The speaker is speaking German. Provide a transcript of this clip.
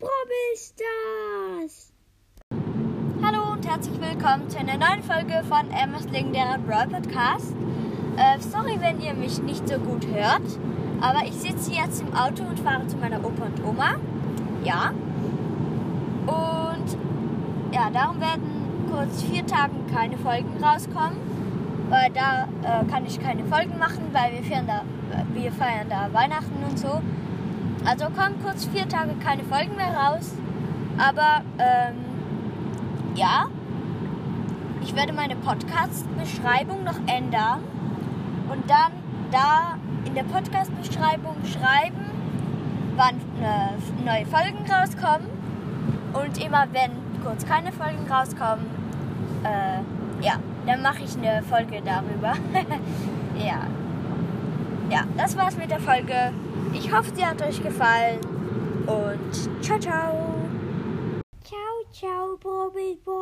das? Hallo und herzlich willkommen zu einer neuen Folge von Emmas legendärer Brawl Podcast. Äh, sorry, wenn ihr mich nicht so gut hört, aber ich sitze jetzt im Auto und fahre zu meiner Opa und Oma. Ja. Und ja, darum werden kurz vier Tagen keine Folgen rauskommen, weil da äh, kann ich keine Folgen machen, weil wir feiern da, äh, wir feiern da Weihnachten und so. Also kommen kurz vier Tage keine Folgen mehr raus. Aber ähm, ja, ich werde meine Podcast-Beschreibung noch ändern und dann da in der Podcast-Beschreibung schreiben, wann äh, neue Folgen rauskommen. Und immer wenn kurz keine Folgen rauskommen, äh, ja, dann mache ich eine Folge darüber. ja. Ja, das war's mit der Folge. Ich hoffe, sie hat euch gefallen und ciao, ciao. Ciao, ciao, Bobby Boys.